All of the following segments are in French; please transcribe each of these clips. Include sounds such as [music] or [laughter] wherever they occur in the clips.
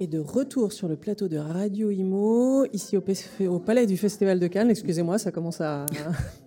Et de retour sur le plateau de Radio Imo, ici au, Palais du Festival de Cannes. Excusez-moi, ça commence à,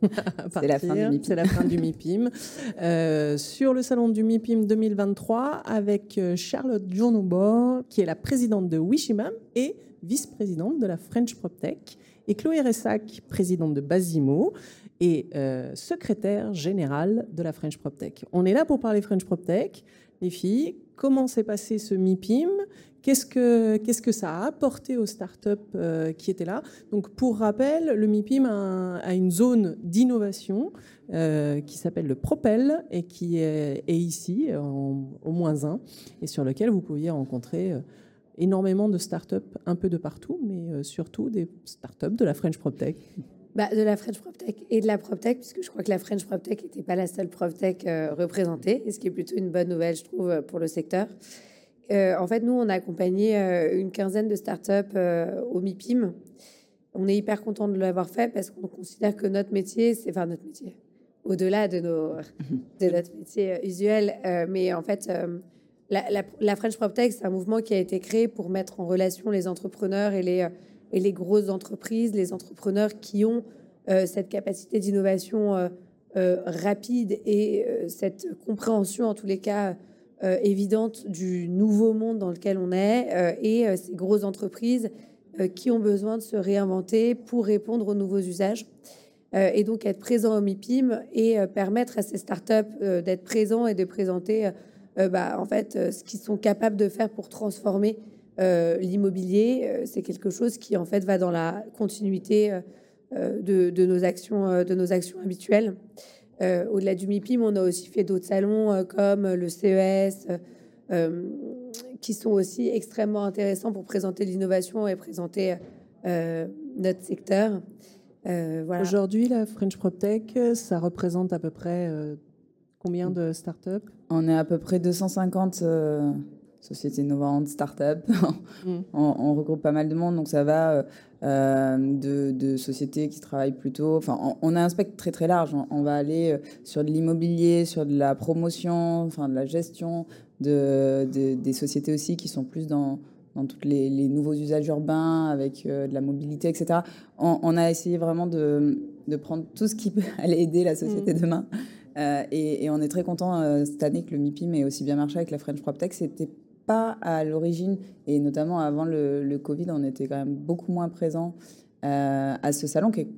[laughs] C'est la fin du MIPIM. C'est la fin du MIPIM. Euh, sur le salon du MIPIM 2023 avec euh, Charlotte Journobor, qui est la présidente de Wishimam et vice-présidente de la French PropTech, et Chloé Ressac, présidente de Basimo et euh, secrétaire générale de la French PropTech. On est là pour parler French PropTech. Les filles, comment s'est passé ce MIPIM? Qu'est-ce que, qu'est-ce que ça a apporté aux startups euh, qui étaient là? Donc, pour rappel, le MIPIM a, une zone d'innovation euh, qui s'appelle le Propel et qui est, ici, au moins un, et sur lequel vous pouviez rencontrer énormément de startups un peu de partout, mais surtout des startups de la French PropTech. Bah, de la French PropTech et de la PropTech, puisque je crois que la French PropTech n'était pas la seule PropTech représentée, et ce qui est plutôt une bonne nouvelle, je trouve, pour le secteur. Euh, en fait, nous, on a accompagné euh, une quinzaine de startups euh, au MIPIM. On est hyper content de l'avoir fait parce qu'on considère que notre métier, c'est enfin notre métier, au-delà de, nos, [laughs] de notre métier usuel. mais en fait, la, la, French PropTech, c'est un mouvement qui a été créé pour mettre en relation les entrepreneurs et les, et les grosses entreprises, les entrepreneurs qui ont cette capacité d'innovation rapide et cette compréhension, en tous les cas, euh, évidente du nouveau monde dans lequel on est euh, et euh, ces grosses entreprises qui ont besoin de se réinventer pour répondre aux nouveaux usages. et donc être présent au MIPIM et permettre à ces startups d'être présents et de présenter bah, en fait ce qu'ils sont capables de faire pour transformer l'immobilier. c'est quelque chose qui en fait va dans la continuité de, de, nos actions, de nos actions habituelles. Euh, au-delà du MIPIM, on a aussi fait d'autres salons euh, comme le CES, euh, qui sont aussi extrêmement intéressants pour présenter l'innovation et présenter notre secteur. Aujourd'hui, la French PropTech, ça représente à peu près combien de startups? On est à peu près 250 sociétés innovantes, start-up. [laughs] Mm. on, regroupe pas mal de monde, donc ça va euh, euh, de, sociétés qui travaillent plutôt. Enfin, on, a un spectre très très large. On, va aller euh, sur de l'immobilier, sur de la promotion, enfin de la gestion, de, des sociétés aussi qui sont plus dans dans tous les, nouveaux usages urbains, avec de la mobilité, etc. On, a essayé vraiment de, de, prendre tout ce qui peut [laughs] aller aider la société mm. demain. et, on est très content cette année que le MIPIM ait aussi bien marché avec la French PropTech. C'était pas à l'origine, et notamment avant le, Covid, on était quand même beaucoup moins présent euh, à ce salon, qui est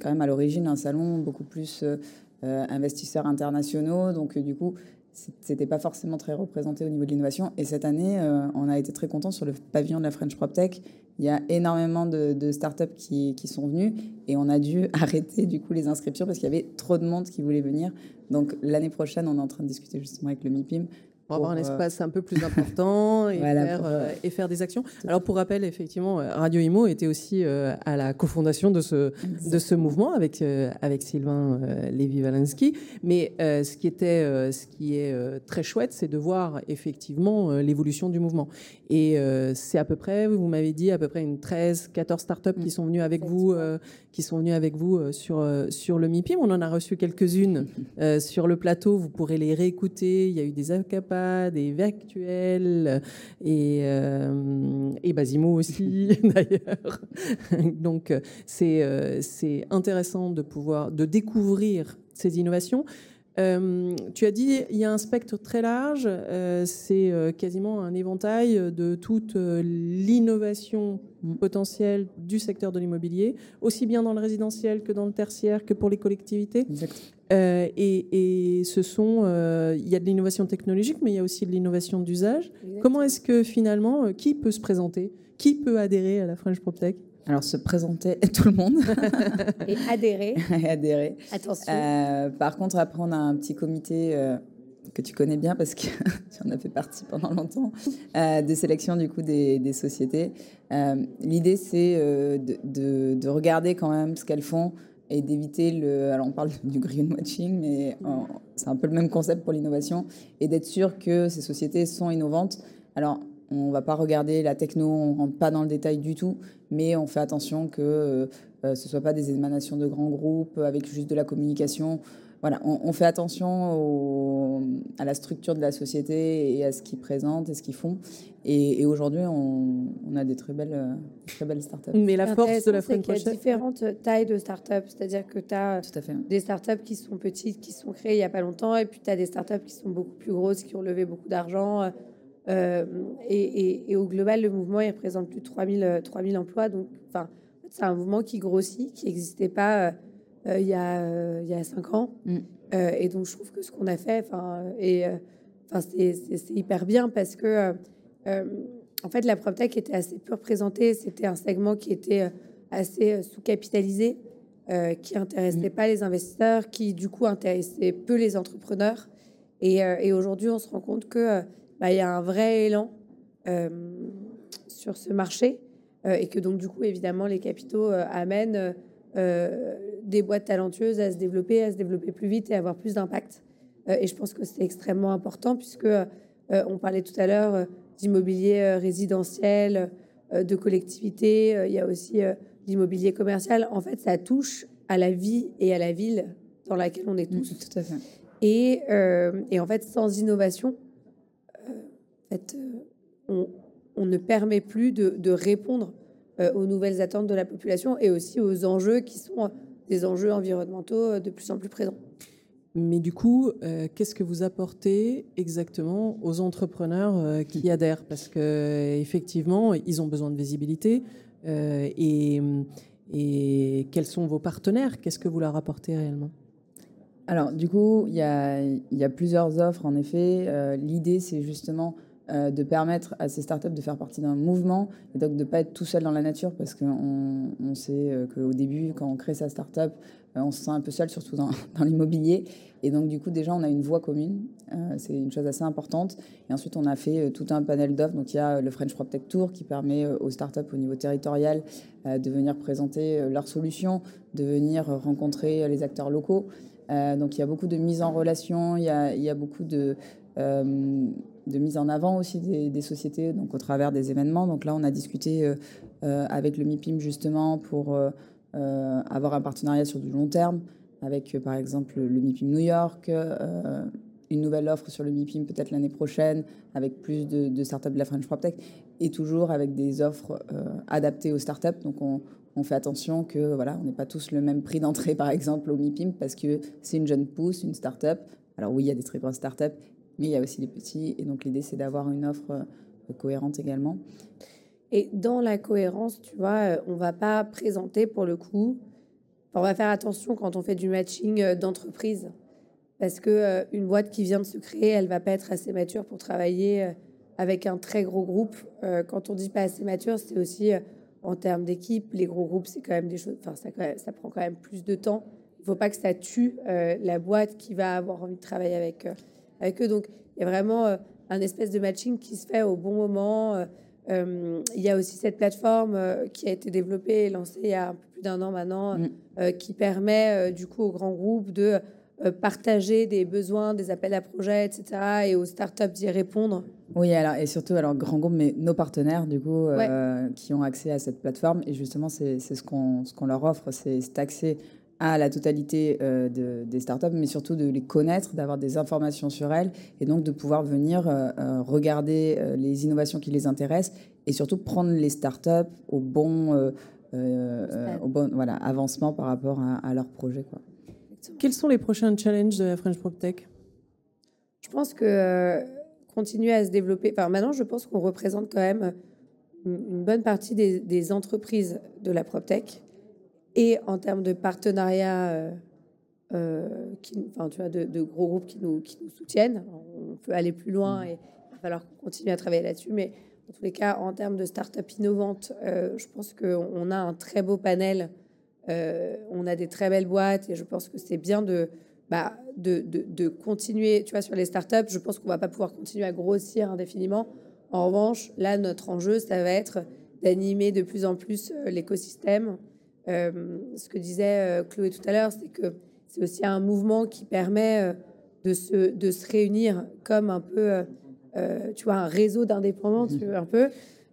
quand même à l'origine un salon beaucoup plus euh, investisseurs internationaux. Donc, du coup, c'était pas forcément très représenté au niveau de l'innovation. Et cette année, euh, on a été très content sur le pavillon de la French PropTech. Il y a énormément de, de startups qui, qui, sont venues et on a dû [laughs] arrêter du coup les inscriptions parce qu'il y avait trop de monde qui voulait venir. Donc l'année prochaine, on est en train de discuter justement avec le MIPIM pour avoir un euh, espace un peu plus [laughs] important et, faire, euh, et faire des actions. Alors pour rappel, effectivement, euh, Radio Imo était aussi à la cofondation de ce, de ce mouvement avec, avec Sylvain Lévy-Valensky. Mais ce, qui était, ce qui est très chouette, c'est de voir effectivement l'évolution du mouvement. Et c'est à peu près, vous m'avez dit, à peu près une 13, 14 startups qui sont venues avec vous, qui sont venues avec vous sur, sur le MIPIM. On en a reçu quelques-unes sur le plateau. Vous pourrez les réécouter. Il y a eu des des virtuels et, euh, et Basimo aussi [laughs] d'ailleurs. Donc c'est euh, c'est intéressant de pouvoir de découvrir ces innovations. Euh, tu as dit il y a un spectre très large, c'est quasiment un éventail de toute l'innovation potentielle du secteur de l'immobilier, aussi bien dans le résidentiel que dans le tertiaire, que pour les collectivités. Euh, et, ce sont, euh, il y a de l'innovation technologique, mais il y a aussi de l'innovation d'usage. Comment est-ce que finalement, euh, qui peut se présenter? Qui peut adhérer à la French PropTech? Alors, se présenter tout le monde. [laughs] et adhérer. [laughs] et adhérer. Attention. par contre, après, on a un petit comité que tu connais bien parce que [laughs] tu en as fait partie pendant longtemps, de sélection du coup des, sociétés. L'idée, c'est de, de, regarder quand même ce qu'elles font, et d'éviter le. Alors, on parle du greenwashing, mais c'est un peu le même concept pour l'innovation et d'être sûr que ces sociétés sont innovantes. Alors, on ne va pas regarder la techno, on ne rentre pas dans le détail du tout, mais on fait attention que euh, euh, ce ne soit pas des émanations de grands groupes avec juste de la communication. Voilà, on, fait attention à la structure de la société et à ce qu'ils présentent et ce qu'ils font. Et, aujourd'hui, on, a des très belles, très belles startups. Mais la force de la French Il y a différentes tailles de startups. C'est-à-dire que tu as des startups qui sont petites, qui sont créées il n'y a pas longtemps, et puis tu as des startups qui sont beaucoup plus grosses, qui ont levé beaucoup d'argent. Euh, et, au global, le mouvement, il représente plus de 3000, 3000 emplois. Donc, enfin, c'est un mouvement qui grossit, qui n'existait pas euh, il, y a, euh, il y a cinq ans. Mm. Euh, et donc, je trouve que ce qu'on a fait, enfin, et enfin, c'est hyper bien parce que, en fait, la PropTech était assez peu représentée. C'était un segment qui était assez sous-capitalisé, qui intéressait mm. pas les investisseurs, qui du coup intéressait peu les entrepreneurs. Et, et aujourd'hui, on se rend compte que bah, il y a un vrai élan sur ce marché et que donc du coup, évidemment, les capitaux amènent euh, des boîtes talentueuses à se développer, à se développer plus vite et avoir plus d'impact. Euh, et je pense que c'est extrêmement important puisque euh, on parlait tout à l'heure d'immobilier résidentiel, de collectivité, il y a aussi l'immobilier commercial. En fait, ça touche à la vie et à la ville dans laquelle on est tous. tout à fait. Et, et, en fait, sans innovation, fait, on, on, ne permet plus de, de répondre euh, aux nouvelles attentes de la population et aussi aux enjeux qui sont euh, des enjeux environnementaux euh, de plus en plus présents. Mais du coup, qu'est-ce que vous apportez exactement aux entrepreneurs qui adhèrent? Parce que effectivement, ils ont besoin de visibilité. et, et quels sont vos partenaires? Qu'est-ce que vous leur apportez réellement? Alors, du coup, il y y a, plusieurs offres. En effet, l'idée, c'est justement euh, de permettre à ces startups de faire partie d'un mouvement et donc de ne pas être tout seul dans la nature parce qu'on on sait euh, qu'au début, quand on crée sa startup, euh, on se sent un peu seul, surtout dans, [laughs] l'immobilier. Et donc, du coup, déjà, on a une voix commune. c'est une chose assez importante. Et ensuite, on a fait tout un panel d'offres. Donc, il y a le French PropTech Tour qui permet aux startups au niveau territorial de venir présenter leurs solutions, de venir rencontrer les acteurs locaux. donc, il y a beaucoup de mise en relation, il y a, il y a beaucoup de, de mise en avant aussi des, sociétés, donc au travers des événements. Donc là, on a discuté euh, euh, avec le MIPIM justement pour euh, avoir un partenariat sur du long terme, avec par exemple le MIPIM New York, une nouvelle offre sur le MIPIM peut-être l'année prochaine, avec plus de, startups de la French PropTech, et toujours avec des offres adaptées aux startups. Donc on, fait attention que voilà, on n'est pas tous le même prix d'entrée, par exemple, au MIPIM, parce que c'est une jeune pousse, une startup. Alors oui, il y a des très grosses startups, mais il y a aussi des petits. Et donc l'idée, c'est d'avoir une offre euh, cohérente également. Et dans la cohérence, tu vois, euh, on va pas présenter pour le coup. on va faire attention quand on fait du matching euh, d'entreprise, parce que une boîte qui vient de se créer, elle va pas être assez mature pour travailler avec un très gros groupe. Quand on dit pas assez mature, c'est aussi en termes d'équipe. Les gros groupes, c'est quand même des choses. Enfin, ça, ça, prend quand même plus de temps. Il faut pas que ça tue la boîte qui va avoir envie de travailler avec avec eux. Donc, il y a vraiment euh, un espèce de matching qui se fait au bon moment. Euh, euh, il y a aussi cette plateforme qui a été développée et lancée il y a un peu plus d'un an maintenant, mm. qui permet du coup aux grands groupes de partager des besoins, des appels à projets, etc., et aux startups d'y répondre. Oui, alors, et surtout, alors, grands groupes, mais nos partenaires, du coup, qui ont accès à cette plateforme. Et justement, c'est ce qu'on qu'on leur offre, c'est cet accès à la totalité euh, de, des startups, mais surtout de les connaître, d'avoir des informations sur elles, et donc de pouvoir venir euh, euh, regarder les innovations qui les intéressent, et surtout prendre les startups au bon, au bon voilà, avancement par rapport à, à leur projet. Quoi. Quels sont les prochains challenges de la French PropTech Je pense que continuer à se développer. Enfin, maintenant, je pense qu'on représente quand même une bonne partie des, des entreprises de la PropTech et en termes de partenariat, euh, euh, qui, enfin, tu vois, de, gros groupes qui nous, qui nous soutiennent. On peut aller plus loin mmh. et il va falloir qu'on continue à travailler là-dessus. Mais en tous les cas, en termes de start-up innovantes, euh, je pense qu'on a un très beau panel. on a des très belles boîtes et je pense que c'est bien de, bah, de, de, de, continuer. Tu vois, sur les start-up, je pense qu'on va pas pouvoir continuer à grossir indéfiniment. En revanche, là, notre enjeu, ça va être d'animer de plus en plus l'écosystème, ce que disait Chloé tout à l'heure, c'est que c'est aussi un mouvement qui permet de, se, de se réunir comme un peu, tu vois, un réseau d'indépendants, tu veux, un peu.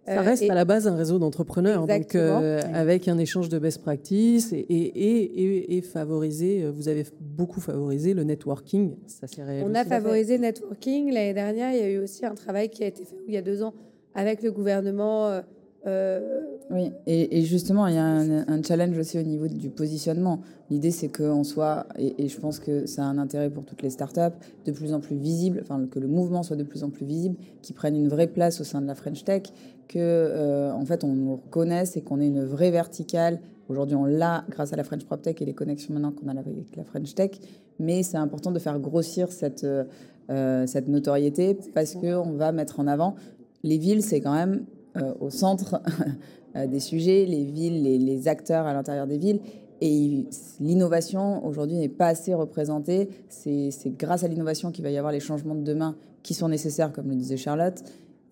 Ça reste à la base un réseau d'entrepreneurs, donc avec un échange de best practices et, et, et, favoriser, vous avez beaucoup favorisé le networking. Ça On a favorisé le networking. L'année dernière, il y a eu aussi un travail qui a été fait il y a deux ans avec le gouvernement euh, oui, et, justement, il y a un, challenge aussi au niveau du positionnement. L'idée, c'est qu'on soit, et, je pense que ça a un intérêt pour toutes les startups, de plus en plus visible, enfin, que le mouvement soit de plus en plus visible, qu'il prenne une vraie place au sein de la French Tech, que euh, en fait, on nous reconnaisse et qu'on ait une vraie verticale. Aujourd'hui, on l'a grâce à la French Prop Tech et les connexions maintenant qu'on a avec la French Tech, mais c'est important de faire grossir cette, euh, cette notoriété parce qu'on va mettre en avant les villes, c'est quand même euh, au centre [laughs] euh, des sujets, les villes, les, acteurs à l'intérieur des villes. Et l'innovation, aujourd'hui, n'est pas assez représentée. C'est grâce à l'innovation qu'il va y avoir les changements de demain qui sont nécessaires, comme le disait Charlotte.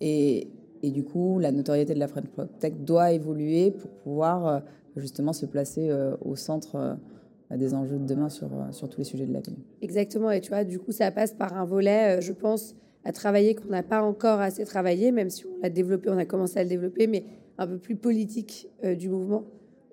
Et, et du coup, la notoriété de la French Tech doit évoluer pour pouvoir euh, justement se placer au centre des enjeux de demain sur, sur tous les sujets de la vie. Exactement. Et tu vois, du coup, ça passe par un volet, je pense, à travailler qu'on n'a pas encore assez travaillé, même si on l'a développé, on a commencé à le développer, mais un peu plus politique euh, du mouvement.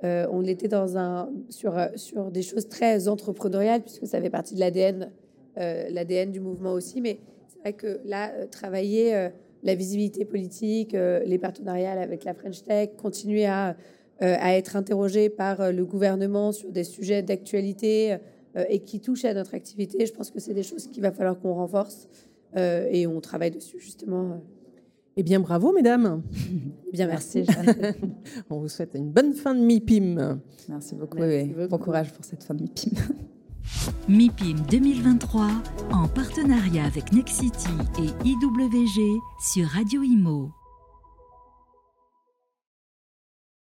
Euh, on était dans un, sur, euh, sur des choses très entrepreneuriales, puisque ça fait partie de l'ADN, l'ADN du mouvement aussi. Mais c'est vrai que là, travailler la visibilité politique, les partenariats avec la French Tech, continuer à, à être interrogé par le gouvernement sur des sujets d'actualité et qui touchent à notre activité, je pense que c'est des choses qu'il va falloir qu'on renforce. Euh, et on travaille dessus justement. Eh bien, bravo, mesdames. Eh bien, merci. [laughs] on vous souhaite une bonne fin de MIPIM. Merci beaucoup. et Bon courage pour cette fin de MIPIM. [laughs] MIPIM 2023 en partenariat avec Nexity et IWG sur Radio Imo.